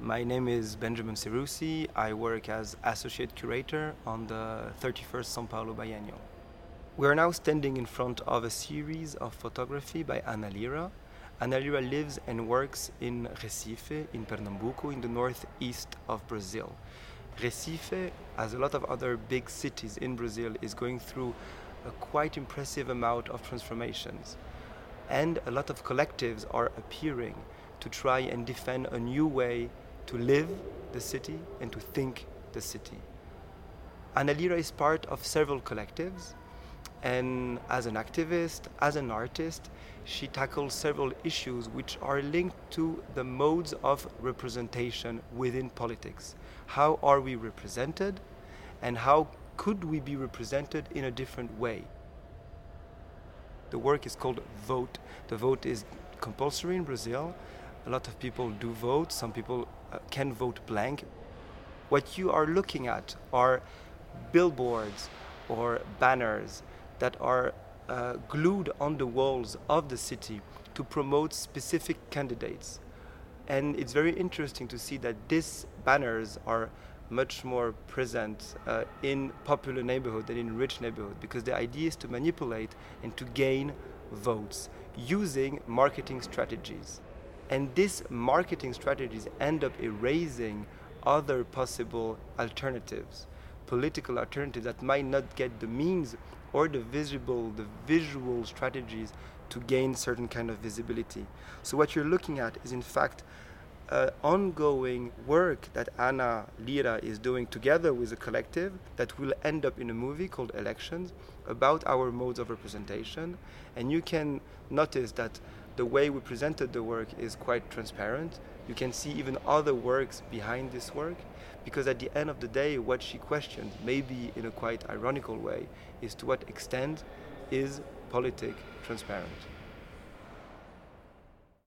My name is Benjamin Seroussi. I work as associate curator on the 31st Sao Paulo Biennial. We are now standing in front of a series of photography by Ana Lira. Ana Lira lives and works in Recife, in Pernambuco, in the northeast of Brazil. Recife, as a lot of other big cities in Brazil, is going through a quite impressive amount of transformations. And a lot of collectives are appearing to try and defend a new way to live the city and to think the city. Ana Lira is part of several collectives, and as an activist, as an artist, she tackles several issues which are linked to the modes of representation within politics. How are we represented, and how could we be represented in a different way? The work is called Vote. The vote is compulsory in Brazil. A lot of people do vote, some people can vote blank. What you are looking at are billboards or banners that are uh, glued on the walls of the city to promote specific candidates. And it's very interesting to see that these banners are much more present uh, in popular neighborhood than in rich neighborhood because the idea is to manipulate and to gain votes using marketing strategies. And these marketing strategies end up erasing other possible alternatives, political alternatives that might not get the means or the visible, the visual strategies to gain certain kind of visibility. So what you're looking at is in fact uh, ongoing work that Ana Lira is doing together with a collective that will end up in a movie called Elections about our modes of representation. And you can notice that the way we presented the work is quite transparent. You can see even other works behind this work, because at the end of the day, what she questioned, maybe in a quite ironical way, is to what extent is politic transparent.